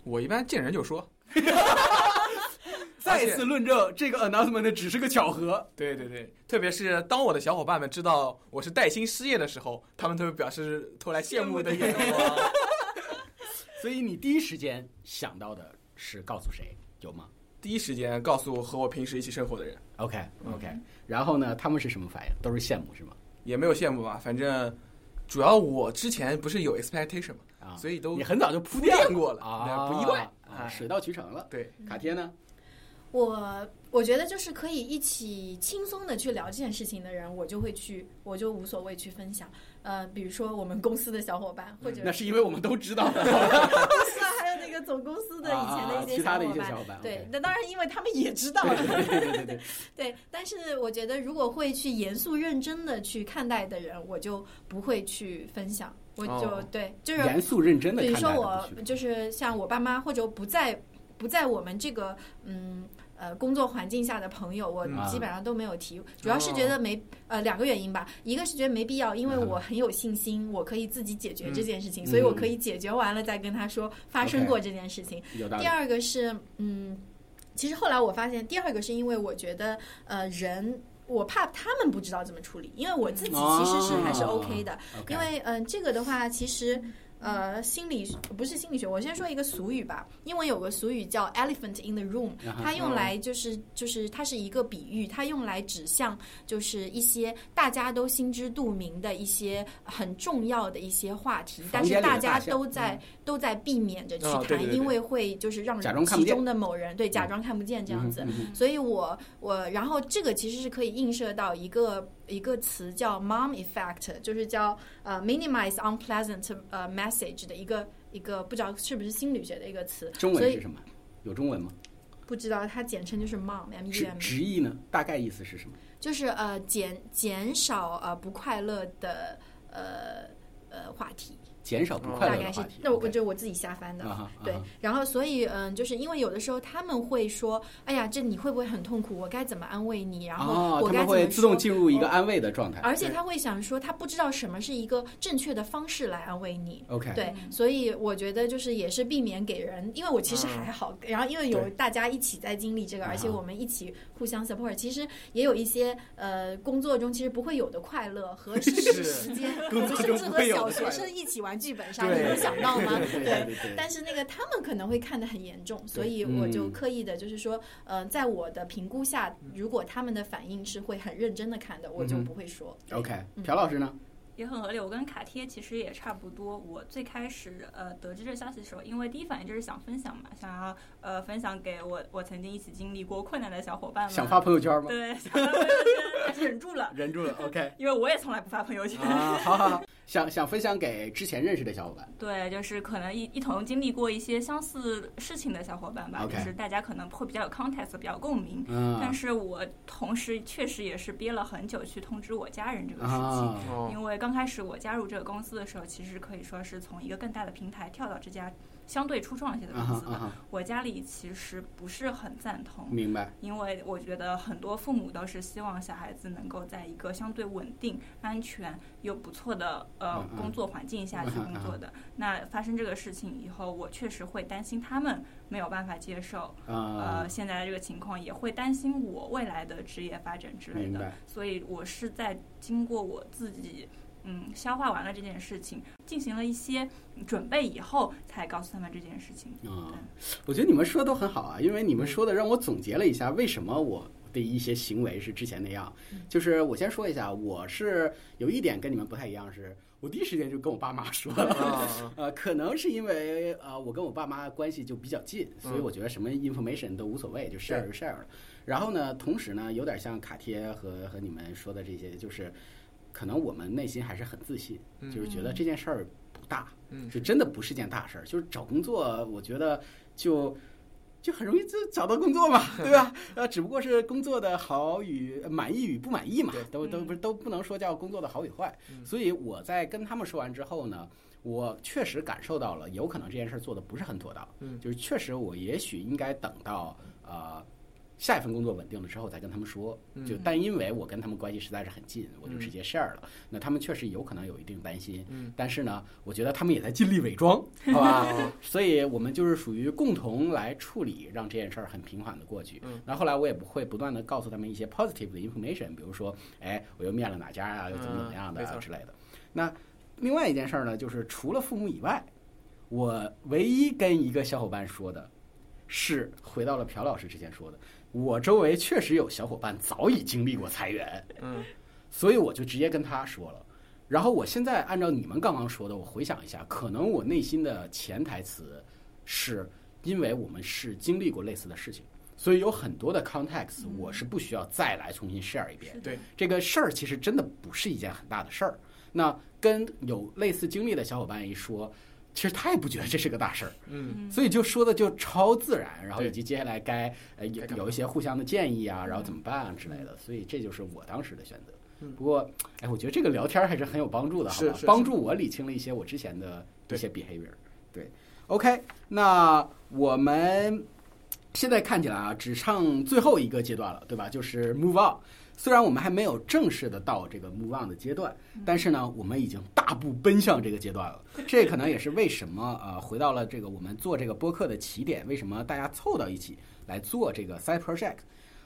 我一般见人就说，在再次论证这个 announcement 只是个巧合。对对对，特别是当我的小伙伴们知道我是带薪失业的时候，他们都会表示投来羡慕的眼光。所以你第一时间想到的是告诉谁？有吗第一时间告诉和我平时一起生活的人，？OK OK，然后呢，他们是什么反应？都是羡慕是吗？也没有羡慕吧，反正主要我之前不是有 expectation 嘛，啊，所以都你很早就铺铺垫垫过了，啊，不意外。啊，哎水到渠成了。对，卡贴呢？我我觉得就是可以一起轻松的去聊这件事情的人，我就会去，我就无所谓去分享。呃，比如说我们公司的小伙伴，或者那是因为我们都知道的。公 司啊，还有那个总公司的以前的一些啊其他的小伙伴。一些小伙伴对那当然，因为他们也知道了。对对对对对，对，但是我觉得如果会去严肃认真的去看待的人，我就不会去分享，我就、哦对，就是严肃认真的比如说我就是像我爸妈或者不在不在我们这个嗯呃工作环境下的朋友，我嗯。基本上都没有提，主要是觉得没呃两个原因吧，一个是觉得没必要，因为我很有信心，我可以自己解决这件事情，嗯所以我可以解决完了再跟他说发生过这件事情。第。二个是，嗯，其实后来我发现，第二个是因为我觉得，呃，人。我怕他们不知道怎么处理，因为我自己其实是还是 OK 的，因为嗯、呃这个的话，其实呃，心理不是心理学，我先说一个俗语吧。英文有个俗语叫 “elephant in the room”，它用来就是就是它是一个比喻，它用来指向就是一些大家都心知肚明的一些很重要的一些话题，但是大家都在都在避免着去谈，哦对对对因为会就是让其中的某人对假装看不见这样子。嗯嗯所以我我然后这个其实是可以映射到一个一个词叫 mom effect，就是叫呃 minimize unpleasant 呃的一个一个不知道是不是心理学的一个词，中文是什么？有中文吗？不知道它简称就是 mom，m u m 直译呢？大概意思是什么？就是呃减减少呃不快乐的呃呃话题。减少不快大概是乐的话题。，那我就我自己瞎翻的。对然后所以嗯，就是因为有的时候他们会说，哎呀，这你会不会很痛苦？我该怎么安慰你？然后我该怎么们会自动进入一个哦安慰的状态。而且他会想说，他不知道什么是一个正确的方式来安慰你。OK，对，所以我觉得就是也是避免给人，因为我其实还好，然后因为有大家一起在经历这个，啊而且我们一起互相 support，其实也有一些呃工作中其实不会有的快乐和 时时间，工作中甚至和小学生一起玩剧本杀，对你有想到吗？对但是那个他们可能会看得很严重，所以嗯我就刻意的，就是说，呃，在我的评估下，如果他们的反应是会很认真的看的，我就不会说。OK，嗯朴老师呢？也很合理。我跟卡贴其实也差不多。我最开始呃得知这消息的时候，因为第一反应就是想分享嘛，想要呃分享给我我曾经一起经历过困难的小伙伴们。想发朋友圈吗？对，想发朋友圈，但是忍住了，忍住了。OK，因为我也从来不发朋友圈。啊，好好好，想想分享给之前认识的小伙伴。对，就是可能一一同经历过一些相似事情的小伙伴吧 OK 就是大家可能会比较有 context，比较共鸣。嗯但是我同时确实也是憋了很久去通知我家人这个事情。因为刚开始我加入这个公司的时候，其实可以说是从一个更大的平台跳到这家相对初创一些的啊公司的。我家里其实不是很赞同，明白。因为我觉得很多父母都是希望小孩子能够在一个相对稳定、安全又不错的呃工作环境下去工作的。那发生这个事情以后，我确实会担心他们没有办法接受呃啊，现在的这个情况，也会担心我未来的职业发展之类的。所以我是在经过我自己。嗯，消化完了这件事情，进行了一些准备以后，才告诉他们这件事情。啊，我觉得你们说的都很好啊，因为你们说的让我总结了一下为什么我的一些行为是之前那样。就是我先说一下，我是有一点跟你们不太一样，是我第一时间就跟我爸妈说了。啊呃，可能是因为呃，我跟我爸妈关系就比较近，所以我觉得什么 information 都无所谓，就 share 就 share 了。然后呢，同时呢，有点像卡贴和和你们说的这些，就是可能我们内心还是很自信，就是觉得这件事儿不大，嗯是真的不是件大事儿。就是找工作，我觉得就。就很容易就找到工作嘛，对吧？呃，只不过是工作的好与满意与不满意嘛，都都不都不能说叫工作的好与坏。嗯所以我在跟他们说完之后呢，我确实感受到了，有可能这件事做的不是很妥当。嗯就是确实我也许应该等到呃下一份工作稳定了之后再跟他们说。就但因为我跟他们关系实在是很近，我就直接 share 了。那他们确实有可能有一定担心，嗯但是呢，我觉得他们也在尽力伪装，好吧？所以我们就是属于共同来处理，让这件事儿很平缓的过去。嗯那后来我也不会不断的告诉他们一些 positive 的 information，比如说，哎，我又面了哪家啊，又怎么怎么样的之类的。那另外一件事儿呢，就是除了父母以外，我唯一跟一个小伙伴说的是，回到了朴老师之前说的，我周围确实有小伙伴早已经历过裁员，嗯所以我就直接跟他说了。然后我现在按照你们刚刚说的，我回想一下，可能我内心的潜台词是因为我们是经历过类似的事情，所以有很多的 context 我是不需要再来重新 share 一遍。对，这个事儿其实真的不是一件很大的事儿。那跟有类似经历的小伙伴一说，其实他也不觉得这是个大事儿，嗯。所以就说的就超自然，然后以及接下来该呃有有一些互相的建议啊，然后怎么办啊之类的，所以这就是我当时的选择。嗯。不过，哎，我觉得这个聊天还是很有帮助的，好吧？帮助我理清了一些我之前的一些 behavior。对，OK，那我们现在看起来啊，只剩最后一个阶段了，对吧？就是 move on。虽然我们还没有正式的到这个 move on 的阶段，但是呢，我们已经大步奔向这个阶段了。这可能也是为什么呃，回到了这个我们做这个播客的起点，为什么大家凑到一起来做这个 side project。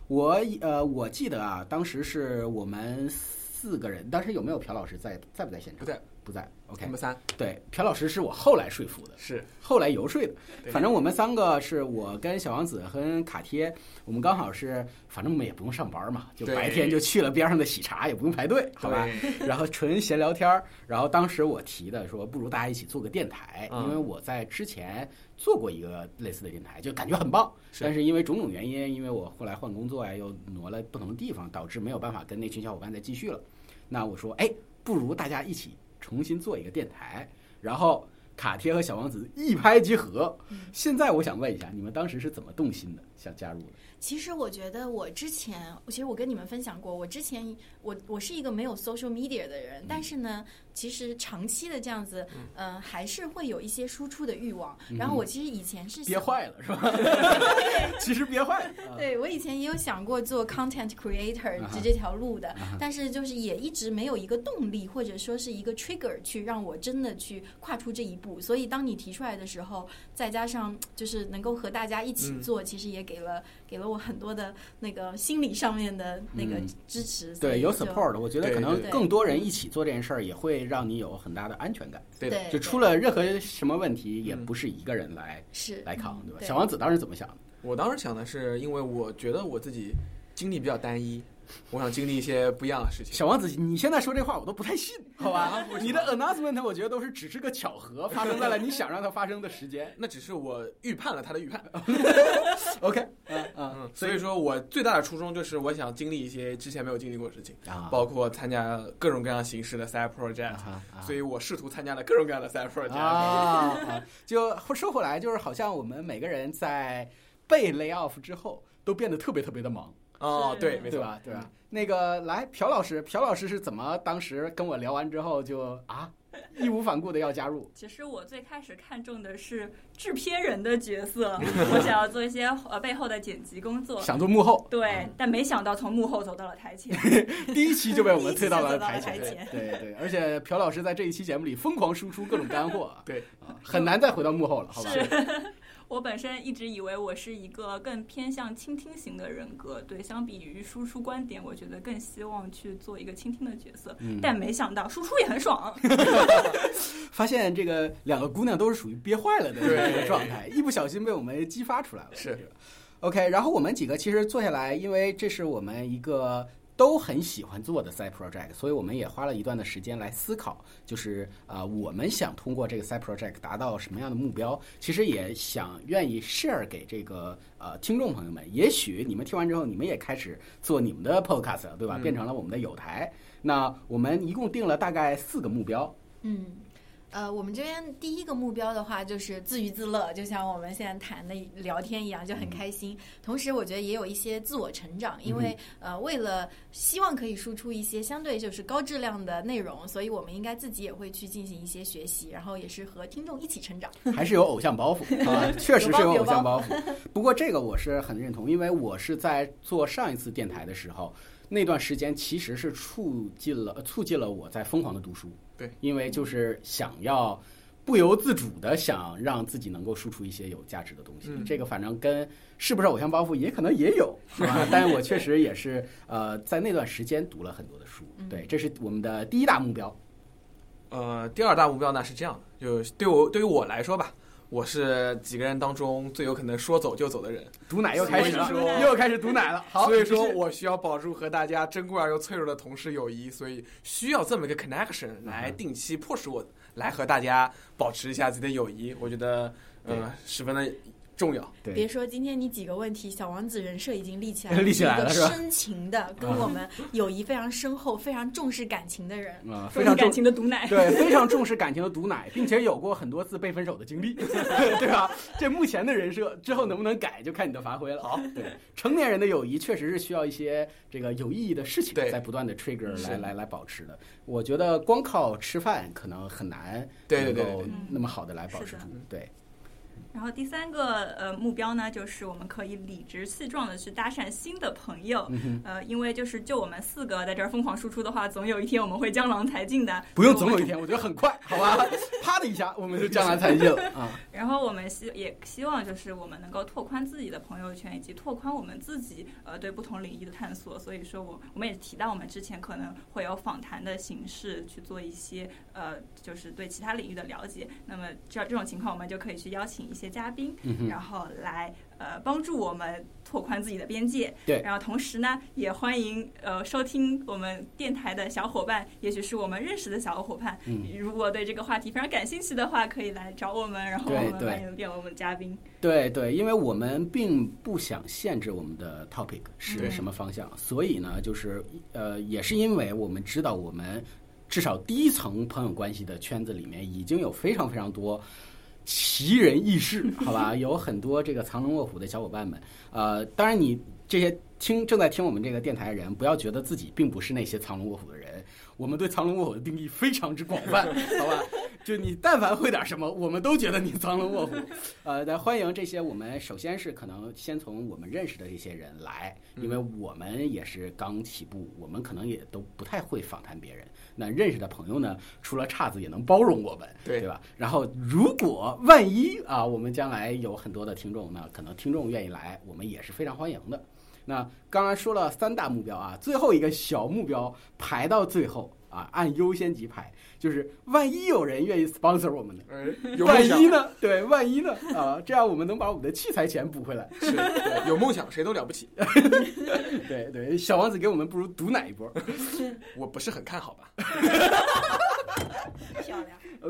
我呃，我记得啊，当时是我们四个人，当时有没有朴老师在在不在现场？不在，不在。OK，我们仨对，朴老师是我后来说服的，是后来游说的。反正我们三个是我跟小王子和卡贴，我们刚好是，反正我们也不用上班嘛，就白天就去了边上的喜茶，也不用排队，好吧？然后纯闲聊天儿。然后当时我提的说，不如大家一起做个电台，嗯因为我在之前做过一个类似的电台，就感觉很棒。但是因为种种原因，因为我后来换工作呀，又挪了不同的地方，导致没有办法跟那群小伙伴再继续了。那我说，哎，不如大家一起重新做一个电台，然后卡贴和小王子一拍即合。现在我想问一下，你们当时是怎么动心的，想加入的？其实我觉得我之前，其实我跟你们分享过，我之前我我是一个没有 social media 的人，但是呢，其实长期的这样子，嗯、还是会有一些输出的欲望。然后我其实以前是憋坏了是吧？其实憋坏了。啊对我以前也有想过做 content creator 这这条路的啊，但是就是也一直没有一个动力，或者说是一个 trigger 去让我真的去跨出这一步。所以当你提出来的时候，再加上就是能够和大家一起嗯做，其实也给了给了我很多的那个心理上面的那个嗯支持。所对，有 support，我觉得可能更多人一起做这件事儿，也会让你有很大的安全感。对就出了任何什么问题，也嗯不是一个人来是来扛，对吧？对小王子当时怎么想的？我当时想的是，因为我觉得我自己经历比较单一，我想经历一些不一样的事情。小王子，你现在说这话我都不太信，好吧你的 announcement 我觉得都是只是个巧合，发生在了你想让它发生的时间。那只是我预判了他的预判，OK，嗯嗯嗯，所以说我最大的初衷就是我想经历一些之前没有经历过的事情，啊，包括参加各种各样形式的 side project，所以我试图参加了各种各样的 side project。就说回来，就是好像我们每个人在被 lay off 之后，都变得特别特别的忙，哦，对，没错，对吧？对吧？那个来，朴老师，朴老师是怎么当时跟我聊完之后就啊，义无反顾的要加入？其实我最开始看中的是制片人的角色，我想要做一些呃背后的剪辑工作。想做幕后，对，但没想到从幕后走到了台前。第一期就被我们推到了台前，对对，而且朴老师在这一期节目里疯狂输出各种干货，对啊，很难再回到幕后了，好吧？是我本身一直以为我是一个更偏向倾听型的人格，对，相比于输出观点，我觉得更希望去做一个倾听的角色。嗯但没想到输出也很爽，发现这个两个姑娘都是属于憋坏了的这个状态，一不小心被我们激发出来了。是这个 OK，然后我们几个其实坐下来，因为这是我们一个都很喜欢做的 side project，所以我们也花了一段的时间来思考，就是呃，我们想通过这个 side project 达到什么样的目标？其实也想愿意 share 给这个呃听众朋友们。也许你们听完之后，你们也开始做你们的 podcast，了对吧？嗯变成了我们的有台。那我们一共定了大概四个目标。嗯，呃，我们这边第一个目标的话就是自娱自乐，就像我们现在谈的聊天一样，就很开心。同时，我觉得也有一些自我成长，因为呃，为了希望可以输出一些相对就是高质量的内容，所以我们应该自己也会去进行一些学习，然后也是和听众一起成长。还是有偶像包袱 啊，确实是有偶像包袱。不过这个我是很认同，因为我是在做上一次电台的时候，那段时间其实是促进了促进了我在疯狂的读书。对，因为就是想要不由自主的想让自己能够输出一些有价值的东西。嗯这个反正跟是不是偶像包袱也可能也有，是吧？但是我确实也是呃在那段时间读了很多的书。对，这是我们的第一大目标。呃，第二大目标呢是这样的，就对我对于我来说吧，我是几个人当中最有可能说走就走的人，毒奶又开始了又开始毒奶了。好，所以说我需要保住和大家珍贵而又脆弱的同事友谊，所以需要这么一个 connection 来定期迫使我来和大家保持一下自己的友谊，我觉得呃十分的重要。对别说今天你几个问题，小王子人设已经立起来了 立起来了是吧深情的，跟我们友谊非常深厚、非常重视感情的人。啊、非常感情的毒奶。对，非常重视感情的毒奶，并且有过很多次被分手的经历，对吧？这目前的人设之后能不能改，就看你的发挥了。好，对，成年人的友谊确实是需要一些这个有意义的事情在不断的 trigger 来来来保持的。我觉得光靠吃饭可能很难对对对能够那么好的来保持住。对，然后第三个呃目标呢，就是我们可以理直气壮的去搭讪新的朋友。嗯呃，因为就是就我们四个在这儿疯狂输出的话，总有一天我们会江郎才尽的。不用总有一天，我觉得很快，好吧？啪的一下，我们就江郎才尽了啊！然后我们希也希望就是我们能够拓宽自己的朋友圈，以及拓宽我们自己呃对不同领域的探索。所以说我我们也提到，我们之前可能会有访谈的形式去做一些呃就是对其他领域的了解。那么这这种情况，我们就可以去邀请一些嘉宾，嗯，然后来呃帮助我们拓宽自己的边界。对。然后同时呢，也欢迎呃收听我们电台的小伙伴，也许是我们认识的小伙伴，嗯。如果对这个话题非常感兴趣的话，可以来找我们，然后我们欢迎变为我们嘉宾。对对，因为我们并不想限制我们的 topic 是什么方向，所以呢，就是呃，也是因为我们知道我们至少第一层朋友关系的圈子里面已经有非常非常多奇人异事，好吧，有很多这个藏龙卧虎的小伙伴们。呃，当然你这些听正在听我们这个电台的人，不要觉得自己并不是那些藏龙卧虎的人。我们对藏龙卧虎的定义非常之广泛，好吧？就你但凡会点什么，我们都觉得你藏龙卧虎。呃，那欢迎这些我们首先是可能先从我们认识的这些人来，因为我们也是刚起步，我们可能也都不太会访谈别人。那认识的朋友呢，出了岔子也能包容我们，对对吧？然后如果万一啊，我们将来有很多的听众呢，可能听众愿意来，我们也是非常欢迎的。那刚刚说了三大目标啊，最后一个小目标排到最后啊，按优先级排，就是万一有人愿意 sponsor 我们呢？万一呢？对，万一呢？啊，这样我们能把我们的器材钱补回来。是对有梦想，谁都了不起。对对，小王子给我们不如毒奶一波。我不是很看好吧？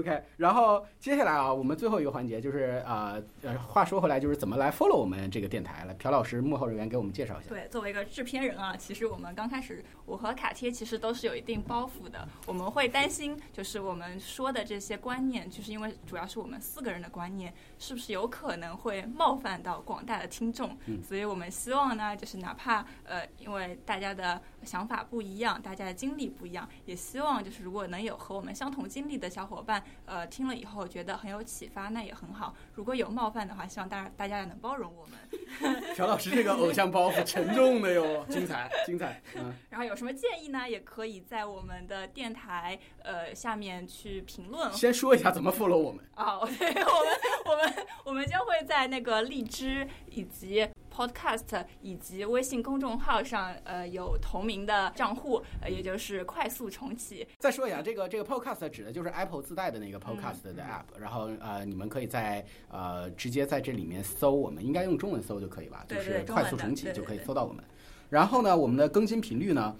OK，然后接下来啊，我们最后一个环节就是呃呃，话说回来，就是怎么来 follow 我们这个电台了。朴老师幕后人员给我们介绍一下。对，作为一个制片人啊，其实我们刚开始，我和卡贴其实都是有一定包袱的。我们会担心，就是我们说的这些观念，就是因为主要是我们四个人的观念，是不是有可能会冒犯到广大的听众？嗯所以我们希望呢，就是哪怕呃，因为大家的想法不一样，大家的经历不一样，也希望就是如果能有和我们相同经历的小伙伴，呃，听了以后觉得很有启发，那也很好。如果有冒犯的话，希望大家大家也能包容我们。朴老师这个偶像包袱沉重的哟，精彩。精彩。嗯，然后有什么建议呢？也可以在我们的电台呃下面去评论先说一下怎么 follow 我们。哦。对，我们我们 我们将会在那个荔枝以及 Podcast 以及微信公众号上呃有同名的账户，呃也就是快速重启。再说一下，这个这个 podcast 指的就是 Apple 自带的那个 podcast 的 app，、然后呃，你们可以在呃直接在这里面搜我们，应该用中文搜就可以吧？对就是快速重启就可以搜到我们。然后呢，我们的更新频率呢，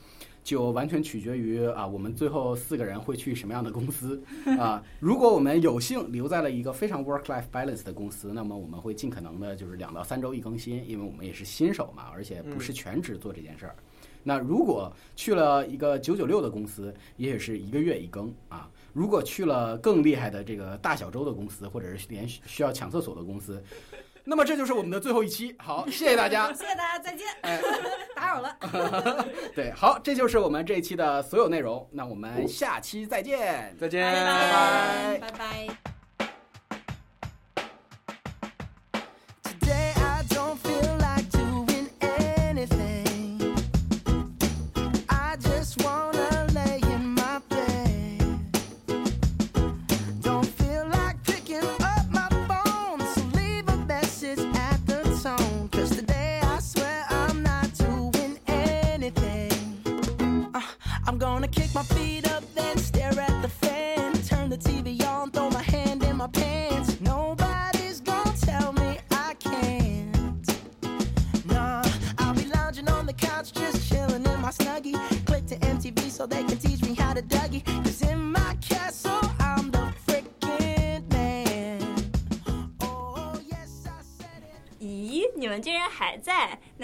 就完全取决于啊，我们最后四个人会去什么样的公司 啊。如果我们有幸留在了一个非常 work-life balance 的公司，那么我们会尽可能的就是两到三周一更新，因为我们也是新手嘛，而且不是全职做这件事儿。那如果去了一个九九六的公司，也许是一个月一更啊。如果去了更厉害的这个大小周的公司，或者是连需要抢厕所的公司，那么这就是我们的最后一期。好，谢谢大家。谢谢大家，再见，哎，打扰了。对，好，这就是我们这一期的所有内容。那我们下期再见，再见，拜拜拜拜。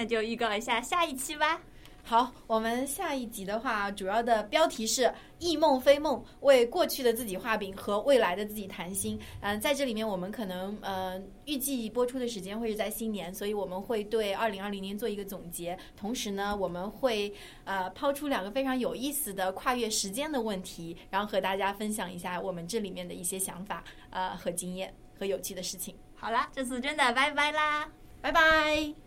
那就预告一下下一期吧。好，我们下一集的话，主要的标题是“忆梦非梦”，为过去的自己画饼和未来的自己谈心。嗯、在这里面，我们可能呃预计播出的时间会是在新年，所以我们会对二零二零年做一个总结。同时呢，我们会呃抛出两个非常有意思的跨越时间的问题，然后和大家分享一下我们这里面的一些想法呃和经验和有趣的事情。好啦，这次真的拜拜啦。拜拜。